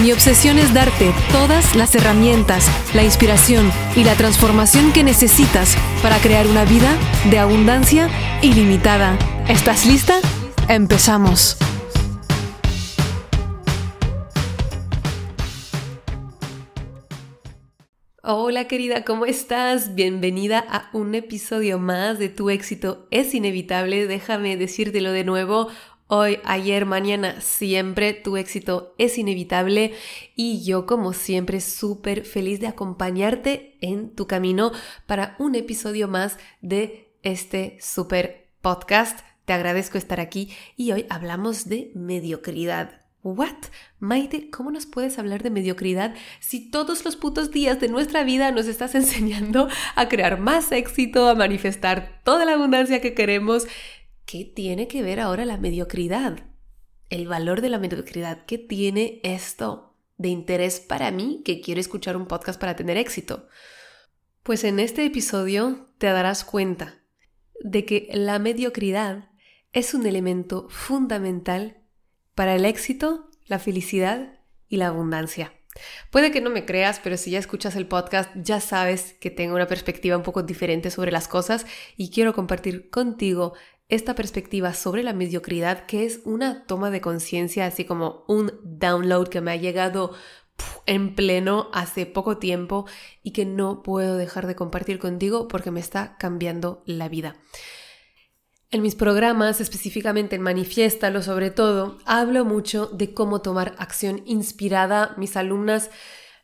Mi obsesión es darte todas las herramientas, la inspiración y la transformación que necesitas para crear una vida de abundancia ilimitada. ¿Estás lista? Empezamos. Hola querida, ¿cómo estás? Bienvenida a un episodio más de Tu éxito es inevitable. Déjame decírtelo de nuevo. Hoy, ayer, mañana, siempre tu éxito es inevitable y yo como siempre súper feliz de acompañarte en tu camino para un episodio más de este súper podcast. Te agradezco estar aquí y hoy hablamos de mediocridad. ¿What? Maite, ¿cómo nos puedes hablar de mediocridad si todos los putos días de nuestra vida nos estás enseñando a crear más éxito, a manifestar toda la abundancia que queremos? ¿Qué tiene que ver ahora la mediocridad? El valor de la mediocridad. ¿Qué tiene esto de interés para mí que quiero escuchar un podcast para tener éxito? Pues en este episodio te darás cuenta de que la mediocridad es un elemento fundamental para el éxito, la felicidad y la abundancia. Puede que no me creas, pero si ya escuchas el podcast ya sabes que tengo una perspectiva un poco diferente sobre las cosas y quiero compartir contigo esta perspectiva sobre la mediocridad, que es una toma de conciencia, así como un download que me ha llegado en pleno hace poco tiempo y que no puedo dejar de compartir contigo porque me está cambiando la vida. En mis programas, específicamente en Manifiéstalo sobre todo, hablo mucho de cómo tomar acción inspirada. Mis alumnas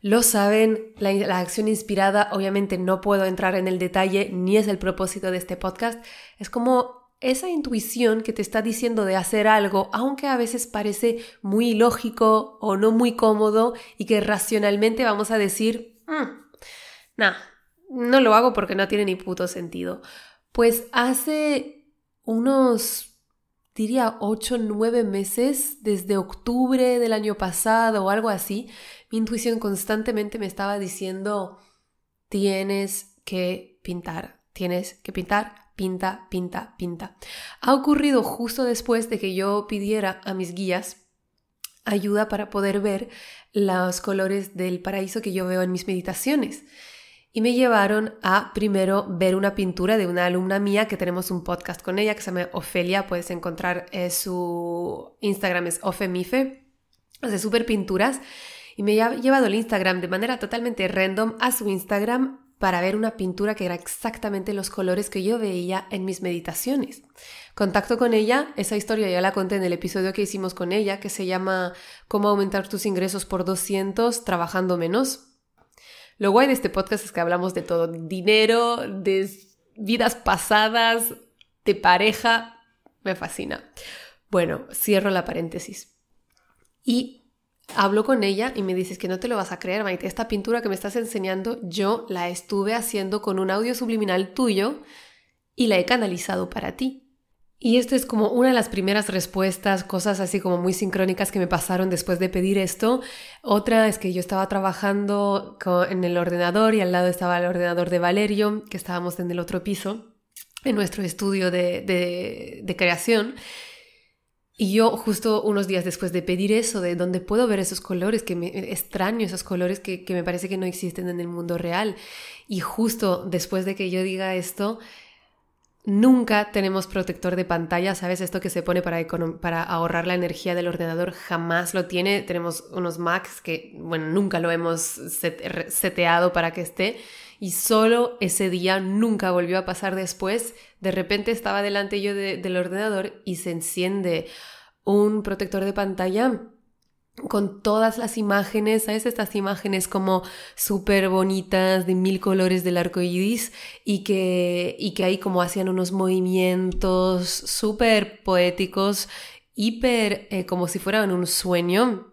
lo saben, la, la, acción inspirada obviamente no puedo entrar en el detalle ni es el propósito de este podcast. Es como esa intuición que te está diciendo de hacer algo, aunque a veces parece muy ilógico o no muy cómodo y que racionalmente vamos a decir, mm, no lo hago porque no tiene ni puto sentido. Pues hace unos, diría, 8, 9 meses, desde octubre del año pasado o algo así, mi intuición constantemente me estaba diciendo, tienes que pintar, tienes que pintar, pinta, pinta, pinta. Ha ocurrido justo después de que yo pidiera a mis guías ayuda para poder ver los colores del paraíso que yo veo en mis meditaciones. Y me llevaron a primero ver una pintura de una alumna mía que tenemos un podcast con ella que se llama Ofelia. Puedes encontrar eh, su Instagram es Ofemife. Hace súper pinturas. Y me ha llevado el Instagram de manera totalmente random a su Instagram para ver una pintura que era exactamente los colores que yo veía en mis meditaciones. Contacto con ella, esa historia ya la conté en el episodio que hicimos con ella, que se llama Cómo aumentar tus ingresos por 200 trabajando menos. Lo guay de este podcast es que hablamos de todo, dinero, de vidas pasadas, de pareja, me fascina. Bueno, cierro la paréntesis. Y hablo con ella y me dices que no te lo vas a creer, Maite, esta pintura que me estás enseñando yo la estuve haciendo con un audio subliminal tuyo y la he canalizado para ti. Y esto es como una de las primeras respuestas, cosas así como muy sincrónicas que me pasaron después de pedir esto. Otra es que yo estaba trabajando en el ordenador y al lado estaba el ordenador de Valerio, que estábamos en el otro piso, en nuestro estudio de, de, de creación. Y yo justo unos días después de pedir eso, de dónde puedo ver esos colores, que me extraño esos colores que, que me parece que no existen en el mundo real. Y justo después de que yo diga esto, Nunca tenemos protector de pantalla, ¿sabes? Esto que se pone para, para, ahorrar la energía del ordenador jamás lo tiene. Tenemos unos Macs que, bueno, nunca lo hemos seteado para que esté. Y solo ese día nunca volvió a pasar después. De repente estaba delante yo del ordenador y se enciende un protector de pantalla con todas las imágenes, ¿sabes? Estas imágenes como súper bonitas de mil colores del arco iris y que, y que ahí como hacían unos movimientos súper poéticos, hiper eh, como si fueran un sueño,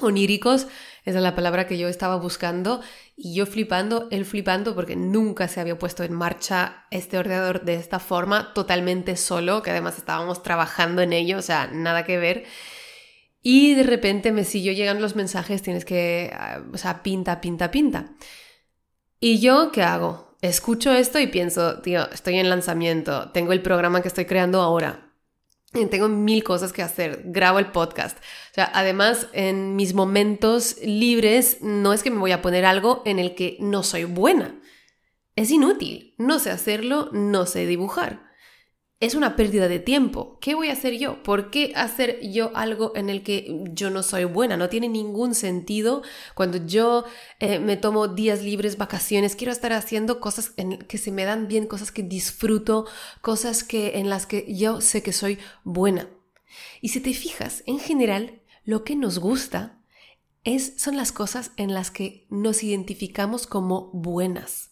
oníricos, esa es la palabra que yo estaba buscando, Y yo flipando, él flipando porque nunca se había puesto en marcha este ordenador de esta forma, totalmente solo, que además estábamos trabajando en ello, o sea, nada que ver. Y de repente me siguió llegando los mensajes, tienes que, ah, o sea, pinta, pinta, pinta. ¿Y yo qué hago? Escucho esto y pienso, tío, estoy en lanzamiento, tengo el programa que estoy creando ahora, tengo mil cosas que hacer, grabo el podcast. O sea, además, en mis momentos libres no es que me voy a poner algo en el que no soy buena. Es inútil. No sé hacerlo, no sé dibujar es una pérdida de tiempo. ¿Qué voy a hacer yo? ¿Por qué hacer yo algo en el que yo no soy buena? No tiene ningún sentido cuando yo eh, me tomo días libres, vacaciones, quiero estar haciendo cosas en que se me dan bien, cosas que disfruto, cosas que en las que yo sé que soy buena. Y si te fijas, en general, lo que nos gusta es, son las cosas en las que nos identificamos como buenas.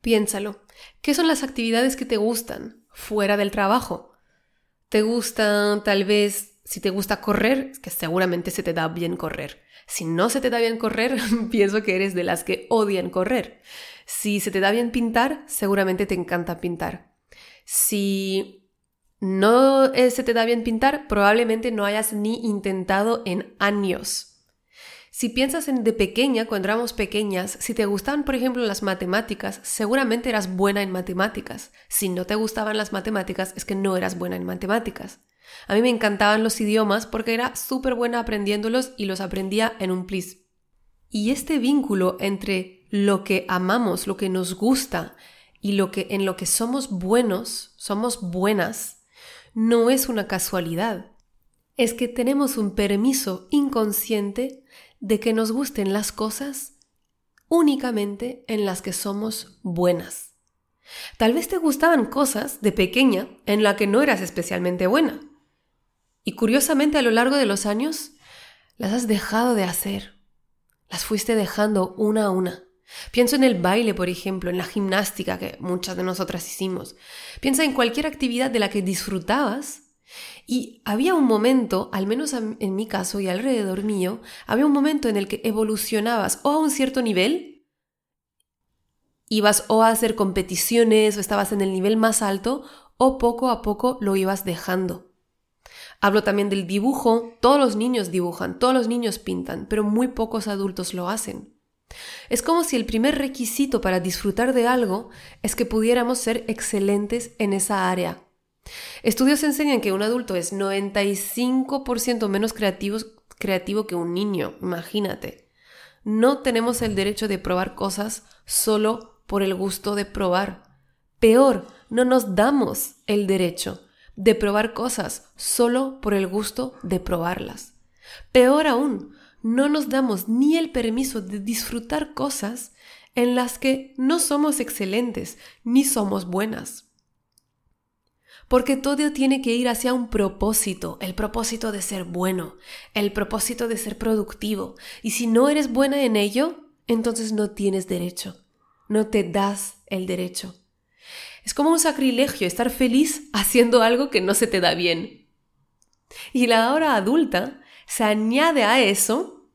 Piénsalo. ¿Qué son las actividades que te gustan? Fuera del trabajo. ¿Te gusta tal vez, si te gusta correr, que seguramente se te da bien correr. Si no se te da bien correr, pienso que eres de las que odian correr. Si se te da bien pintar, seguramente te encanta pintar. Si no eh, se te da bien pintar, probablemente no hayas ni intentado en años si piensas en de pequeña, cuando éramos pequeñas, si te gustaban, por ejemplo, las matemáticas, seguramente eras buena en matemáticas. Si no te gustaban las matemáticas, es que no eras buena en matemáticas. A mí me encantaban los idiomas porque era súper buena aprendiéndolos y los aprendía en un plis. Y este vínculo entre lo que amamos, lo que nos gusta y lo que en lo que somos buenos, somos buenas, no es una casualidad. Es que tenemos un permiso inconsciente de que nos gusten las cosas únicamente en las que somos buenas. Tal vez te gustaban cosas de pequeña en la que no eras especialmente buena. Y curiosamente a lo largo de los años las has dejado de hacer. Las fuiste dejando una a una. Pienso en el baile, por ejemplo, en la gimnástica que muchas de nosotras hicimos. Piensa en cualquier actividad de la que disfrutabas y había un momento, al menos en mi caso y alrededor mío, había un momento en el que evolucionabas o a un cierto nivel, ibas o a hacer competiciones o estabas en el nivel más alto, o poco a poco lo ibas dejando. Hablo también del dibujo, todos los niños dibujan, todos los niños pintan, pero muy pocos adultos lo hacen. Es como si el primer requisito para disfrutar de algo es que pudiéramos ser excelentes en esa área, Estudios enseñan que un adulto es 95% menos creativo, que un niño, imagínate. No tenemos el derecho de probar cosas solo por el gusto de probar. Peor, no nos damos el derecho de probar cosas solo por el gusto de probarlas. Peor aún, no nos damos ni el permiso de disfrutar cosas en las que no somos excelentes ni somos buenas. Porque todo tiene que ir hacia un propósito, el propósito de ser bueno, el propósito de ser productivo. Y si no eres buena en ello, entonces no tienes derecho, no te das el derecho. Es como un sacrilegio estar feliz haciendo algo que no se te da bien. Y la hora adulta se añade a eso,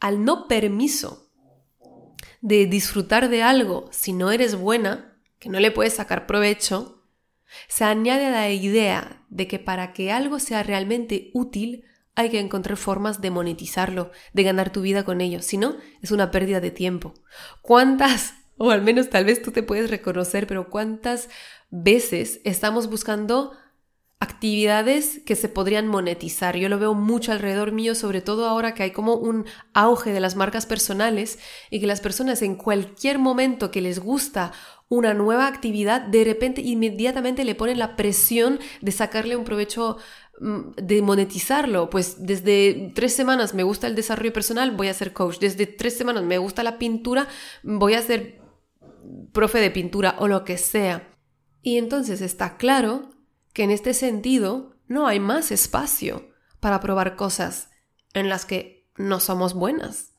al no permiso de disfrutar de algo si no eres buena, que no le puedes sacar provecho, se añade la idea de que para que algo sea realmente útil hay que encontrar formas de monetizarlo, de ganar tu vida con ello, si no, es una pérdida de tiempo. ¿Cuántas, o al menos tal vez tú te puedes reconocer, pero cuántas veces estamos buscando actividades que se podrían monetizar. Yo lo veo mucho alrededor mío, sobre todo ahora que hay como un auge de las marcas personales y que las personas en cualquier momento que les gusta una nueva actividad, de repente inmediatamente le ponen la presión de sacarle un provecho mm, de monetizarlo, pues desde tres semanas me gusta el desarrollo personal, voy a ser coach, desde tres semanas me gusta la pintura, voy a ser profe de pintura o lo que sea. Y entonces está claro que en este sentido no hay más espacio para probar cosas en las que no somos buenas.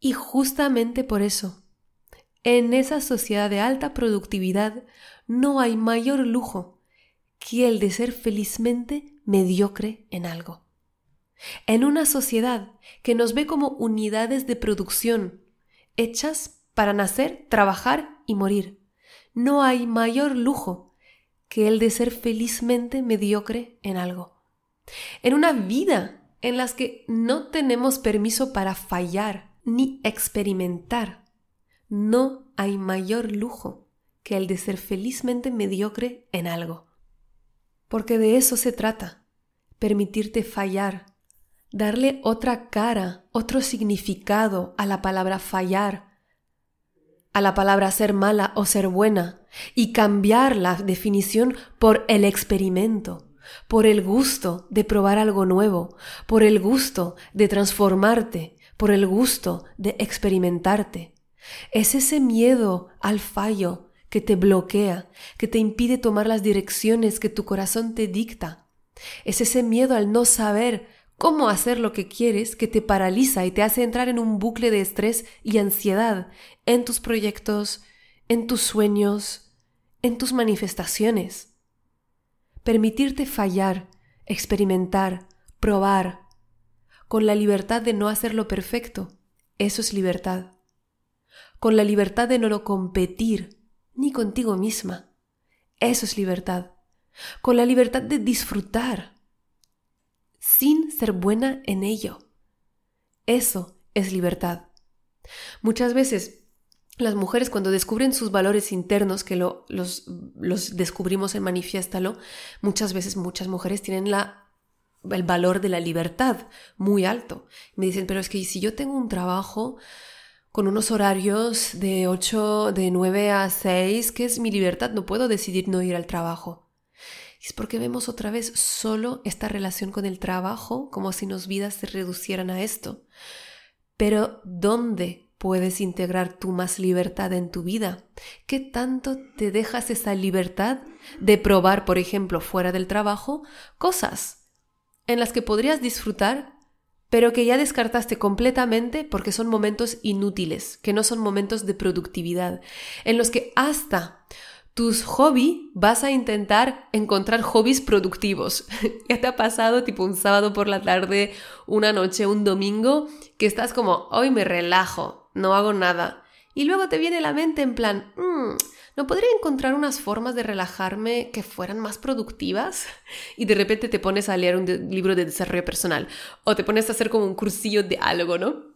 Y justamente por eso, en esa sociedad de alta productividad no hay mayor lujo que el de ser felizmente mediocre en algo. En una sociedad que nos ve como unidades de producción hechas para nacer, trabajar y morir. No hay mayor lujo que el de ser felizmente mediocre en algo. En una vida en las que no tenemos permiso para fallar ni experimentar, no hay mayor lujo que el de ser felizmente mediocre en algo. Porque de eso se trata, permitirte fallar, darle otra cara, otro significado a la palabra fallar, a la palabra ser mala o ser buena, y cambiar la definición por el experimento, por el gusto de probar algo nuevo, por el gusto de transformarte, por el gusto de experimentarte. Es ese miedo al fallo que te bloquea, que te impide tomar las direcciones que tu corazón te dicta. Es ese miedo al no saber cómo hacer lo que quieres que te paraliza y te hace entrar en un bucle de estrés y ansiedad en tus proyectos, en tus sueños, en tus manifestaciones. Permitirte fallar, experimentar, probar, con la libertad de no hacerlo perfecto, eso es libertad. Con la libertad de no lo competir, ni contigo misma, eso es libertad. Con la libertad de disfrutar, sin ser buena en ello. Eso es libertad. Muchas veces las mujeres cuando descubren sus valores internos, que los, los, descubrimos en Manifiéstalo, muchas veces muchas mujeres tienen la, el valor de la libertad muy alto. Me dicen, pero es que si yo tengo un trabajo con unos horarios de 8, de 9 a 6, ¿qué es mi libertad? No puedo decidir no ir al trabajo. Es porque vemos otra vez solo esta relación con el trabajo como si nos vidas se reducieran a esto. Pero ¿dónde puedes integrar tú más libertad en tu vida? ¿Qué tanto te dejas esa libertad de probar, por ejemplo, fuera del trabajo, cosas en las que podrías disfrutar, pero que ya descartaste completamente porque son momentos inútiles, que no son momentos de productividad, en los que hasta tus hobbies vas a intentar encontrar hobbies productivos. ya te ha pasado tipo un sábado por la tarde, una noche, un domingo, que estás como, hoy me relajo, no hago nada. Y luego te viene la mente en plan, mm, ¿no podría encontrar unas formas de relajarme que fueran más productivas? Y de repente te pones a leer un libro de desarrollo personal o te pones a hacer como un cursillo de algo, ¿no?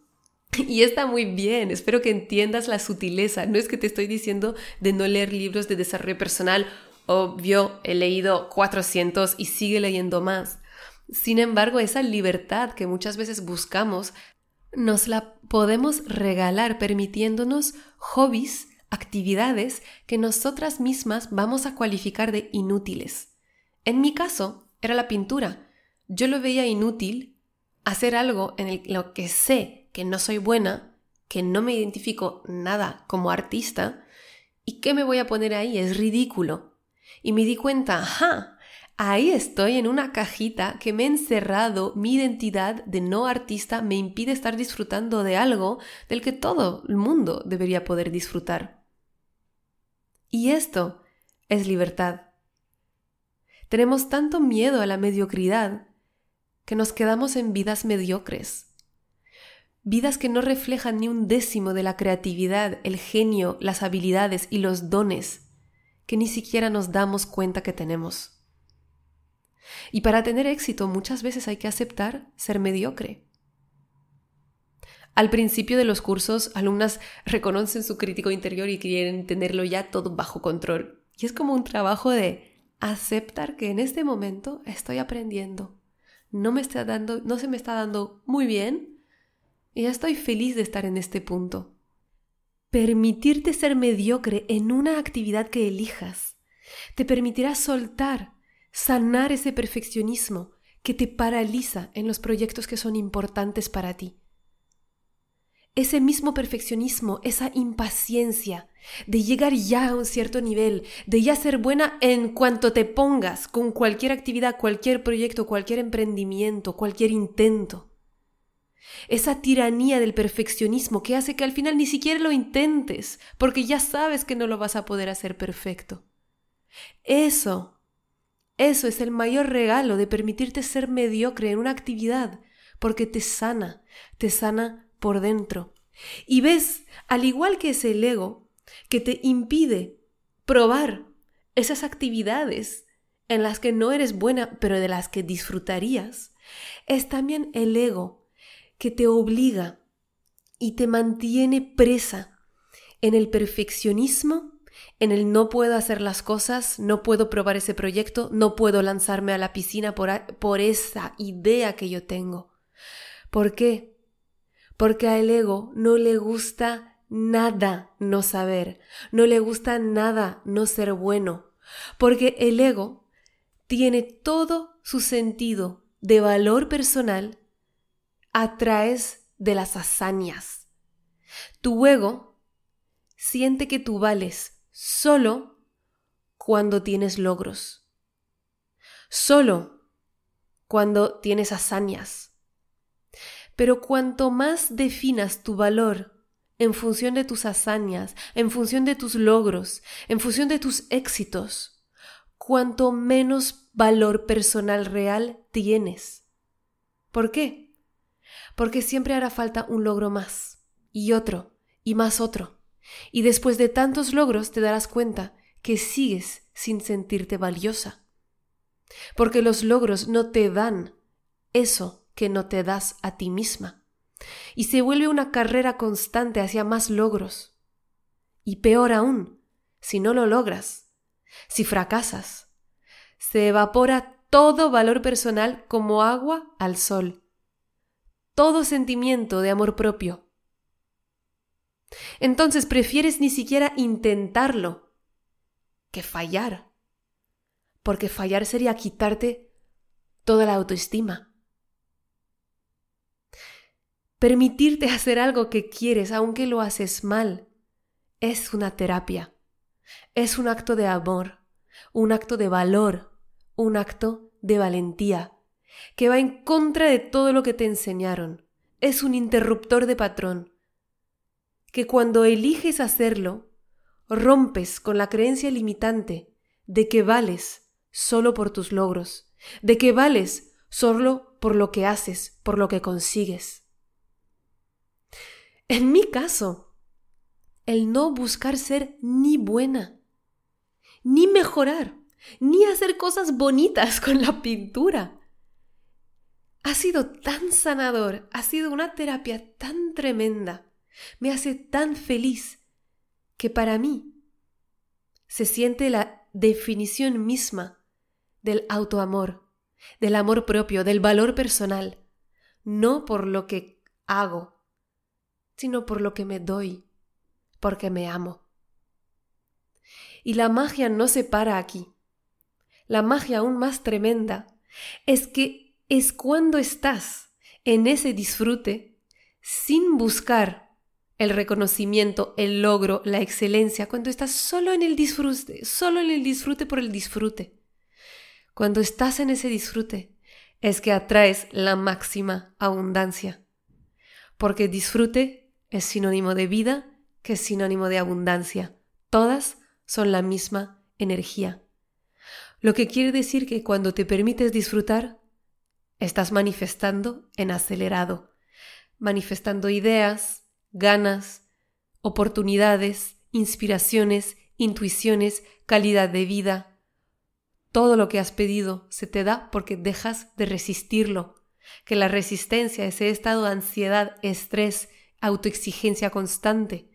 Y está muy bien, espero que entiendas la sutileza. No es que te estoy diciendo de no leer libros de desarrollo personal. Obvio, he leído 400 y sigue leyendo más. Sin embargo, esa libertad que muchas veces buscamos, nos la podemos regalar permitiéndonos hobbies, actividades que nosotras mismas vamos a cualificar de inútiles. En mi caso, era la pintura. Yo lo veía inútil hacer algo en lo que sé que no soy buena, que no me identifico nada como artista, ¿y qué me voy a poner ahí? Es ridículo. Y me di cuenta, ajá, ahí estoy en una cajita que me ha encerrado mi identidad de no artista, me impide estar disfrutando de algo del que todo el mundo debería poder disfrutar. Y esto es libertad. Tenemos tanto miedo a la mediocridad que nos quedamos en vidas mediocres vidas que no reflejan ni un décimo de la creatividad, el genio, las habilidades y los dones que ni siquiera nos damos cuenta que tenemos. Y para tener éxito muchas veces hay que aceptar ser mediocre. Al principio de los cursos, alumnas reconocen su crítico interior y quieren tenerlo ya todo bajo control. Y es como un trabajo de aceptar que en este momento estoy aprendiendo. No me está dando, no se me está dando muy bien, y ya estoy feliz de estar en este punto. Permitirte ser mediocre en una actividad que elijas te permitirá soltar, sanar ese perfeccionismo que te paraliza en los proyectos que son importantes para ti. Ese mismo perfeccionismo, esa impaciencia de llegar ya a un cierto nivel, de ya ser buena en cuanto te pongas con cualquier actividad, cualquier proyecto, cualquier emprendimiento, cualquier intento esa tiranía del perfeccionismo que hace que al final ni siquiera lo intentes, porque ya sabes que no lo vas a poder hacer perfecto. Eso, eso es el mayor regalo de permitirte ser mediocre en una actividad, porque te sana, te sana por dentro, Y ves, al igual que es el ego, que te impide probar esas actividades en las que no eres buena, pero de las que disfrutarías, es también el ego que te obliga y te mantiene presa en el perfeccionismo, en el no puedo hacer las cosas, no puedo probar ese proyecto, no puedo lanzarme a la piscina por, por esa idea que yo tengo. ¿Por qué? Porque al ego no le gusta nada no saber, no le gusta nada no ser bueno, porque el ego tiene todo su sentido de valor personal a través de las hazañas. Tu ego siente que tú vales solo cuando tienes logros, solo cuando tienes hazañas. Pero cuanto más definas tu valor en función de tus hazañas, en función de tus logros, en función de tus éxitos, cuanto menos valor personal real tienes. ¿Por qué? Porque siempre hará falta un logro más, y otro, y más otro. Y después de tantos logros te darás cuenta que sigues sin sentirte valiosa. Porque los logros no te dan eso que no te das a ti misma. Y se vuelve una carrera constante hacia más logros. Y peor aún, si no lo logras, si fracasas, se evapora todo valor personal como agua al sol, todo sentimiento de amor propio. Entonces prefieres ni siquiera intentarlo que fallar, porque fallar sería quitarte toda la autoestima. Permitirte hacer algo que quieres, aunque lo haces mal, es una terapia. Es un acto de amor, un acto de valor, un acto de valentía, que va en contra de todo lo que te enseñaron. Es un interruptor de patrón, que cuando eliges hacerlo, rompes con la creencia limitante de que vales solo por tus logros, de que vales solo por lo que haces, por lo que consigues. En mi caso, el no buscar ser ni buena, ni mejorar, ni hacer cosas bonitas con la pintura. Ha sido tan sanador, ha sido una terapia tan tremenda, me hace tan feliz que para mí se siente la definición misma del autoamor, del amor propio, del valor personal, no por lo que hago, sino por lo que me doy, porque me amo. Y la magia no se para aquí. La magia aún más tremenda es que es cuando estás en ese disfrute sin buscar el reconocimiento, el logro, la excelencia, cuando estás solo en el disfrute, solo en el disfrute por el disfrute. Cuando estás en ese disfrute, es que atraes la máxima abundancia. Porque disfrute es sinónimo de vida, que es sinónimo de abundancia. Todas son la misma energía. Lo que quiere decir que cuando te permites disfrutar, estás manifestando en acelerado, manifestando ideas, ganas, oportunidades, inspiraciones, intuiciones, calidad de vida. Todo lo que has pedido se te da porque dejas de resistirlo, que la resistencia, ese estado de ansiedad, estrés, autoexigencia constante,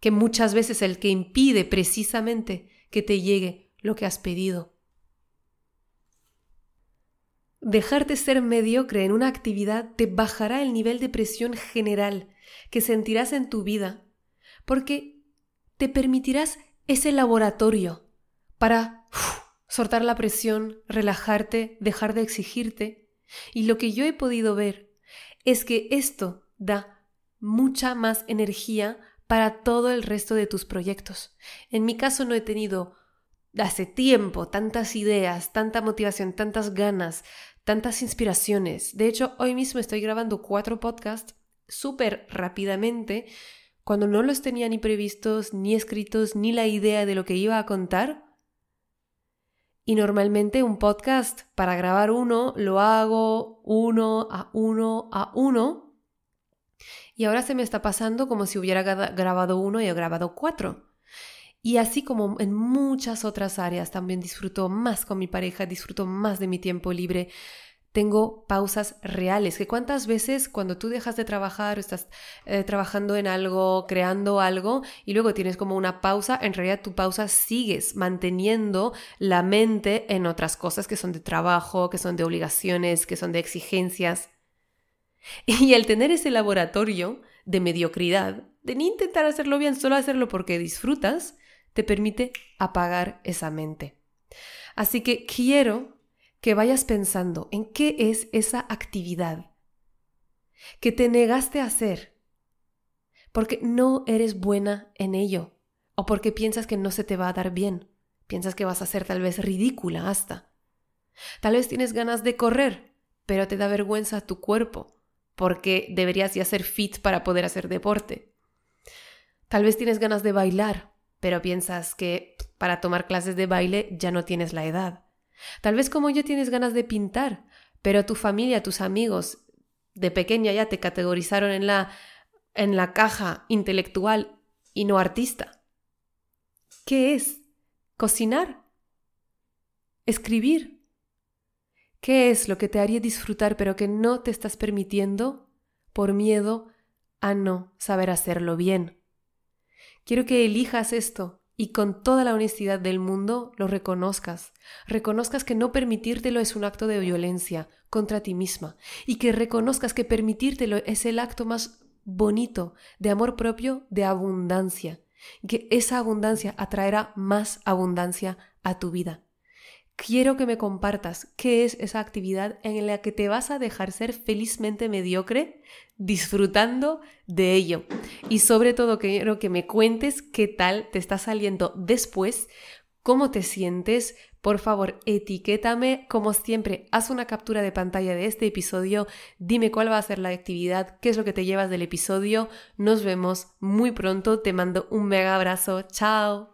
que muchas veces el que impide precisamente que te llegue lo que has pedido. Dejarte ser mediocre en una actividad te bajará el nivel de presión general que sentirás en tu vida, porque te permitirás ese laboratorio para soltar la presión, relajarte, dejar de exigirte. Y lo que yo he podido ver es que esto da mucha más energía para todo el resto de tus proyectos. En mi caso no he tenido hace tiempo tantas ideas, tanta motivación, tantas ganas, tantas inspiraciones. De hecho, hoy mismo estoy grabando cuatro podcasts súper rápidamente cuando no los tenía ni previstos, ni escritos, ni la idea de lo que iba a contar. Y normalmente un podcast, para grabar uno, lo hago uno a uno a uno Y ahora se me está pasando como si hubiera grabado uno y he grabado cuatro. Y así como en muchas otras áreas, también disfruto más con mi pareja, disfruto más de mi tiempo libre, tengo pausas reales. Que cuántas veces cuando tú dejas de trabajar, estás eh, trabajando en algo, creando algo, y luego tienes como una pausa, en realidad tu pausa sigues manteniendo la mente en otras cosas que son de trabajo, que son de obligaciones, que son de exigencias. Y el tener ese laboratorio de mediocridad, de ni intentar hacerlo bien, solo hacerlo porque disfrutas, te permite apagar esa mente. Así que quiero que vayas pensando en qué es esa actividad que te negaste a hacer porque no eres buena en ello o porque piensas que no se te va a dar bien, piensas que vas a ser tal vez ridícula hasta. Tal vez tienes ganas de correr, pero te da vergüenza tu cuerpo porque deberías ya ser fit para poder hacer deporte. Tal vez tienes ganas de bailar, pero piensas que para tomar clases de baile ya no tienes la edad. Tal vez como yo tienes ganas de pintar, pero tu familia, tus amigos de pequeña ya te categorizaron en la en la caja intelectual y no artista. ¿Qué es? Cocinar. Escribir. ¿Qué es lo que te haría disfrutar pero que no te estás permitiendo por miedo a no saber hacerlo bien? Quiero que elijas esto y con toda la honestidad del mundo lo reconozcas. Reconozcas que no permitírtelo es un acto de violencia contra ti misma y que reconozcas que permitírtelo es el acto más bonito de amor propio, de abundancia, que esa abundancia atraerá más abundancia a tu vida. Quiero que me compartas qué es esa actividad en la que te vas a dejar ser felizmente mediocre disfrutando de ello. Y sobre todo quiero que me cuentes qué tal te está saliendo después, cómo te sientes. Por favor, etiquétame. Como siempre, haz una captura de pantalla de este episodio. Dime cuál va a ser la actividad, qué es lo que te llevas del episodio. Nos vemos muy pronto. Te mando un mega abrazo. Chao.